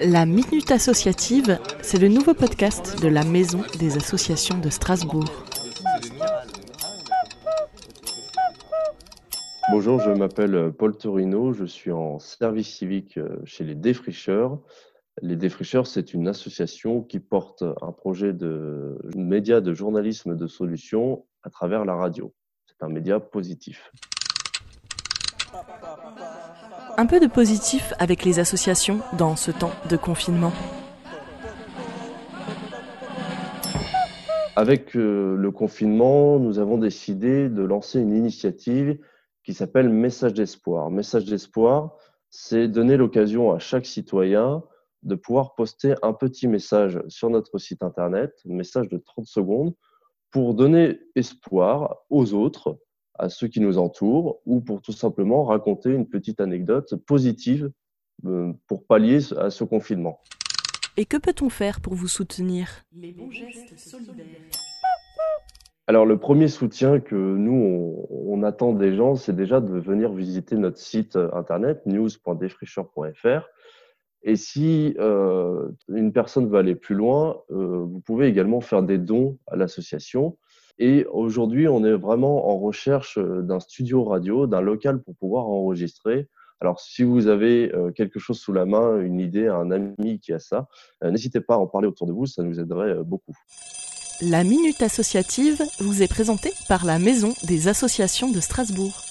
La Minute Associative, c'est le nouveau podcast de la Maison des Associations de Strasbourg. Bonjour, je m'appelle Paul Torino, je suis en service civique chez les Défricheurs. Les Défricheurs, c'est une association qui porte un projet de média de journalisme de solutions à travers la radio. C'est un média positif. Un peu de positif avec les associations dans ce temps de confinement. Avec euh, le confinement, nous avons décidé de lancer une initiative qui s'appelle Message d'espoir. Message d'espoir, c'est donner l'occasion à chaque citoyen de pouvoir poster un petit message sur notre site internet, un message de 30 secondes, pour donner espoir aux autres à ceux qui nous entourent ou pour tout simplement raconter une petite anecdote positive euh, pour pallier à ce confinement. Et que peut-on faire pour vous soutenir? Les bons gestes solidaires. Alors le premier soutien que nous, on, attend des gens, c'est déjà de venir visiter notre site internet news.defricheur.fr. Et si euh, une personne veut aller plus loin, euh, vous pouvez également faire des dons à l'association. Et aujourd'hui, on est vraiment en recherche euh, d'un studio radio, d'un local pour pouvoir enregistrer. Alors, si vous avez euh, quelque chose sous la main, une idée, un ami qui a ça, euh, n'hésitez pas à en parler autour de vous, ça nous aiderait beaucoup. La Minute Associative vous est présentée par la Maison des Associations de Strasbourg.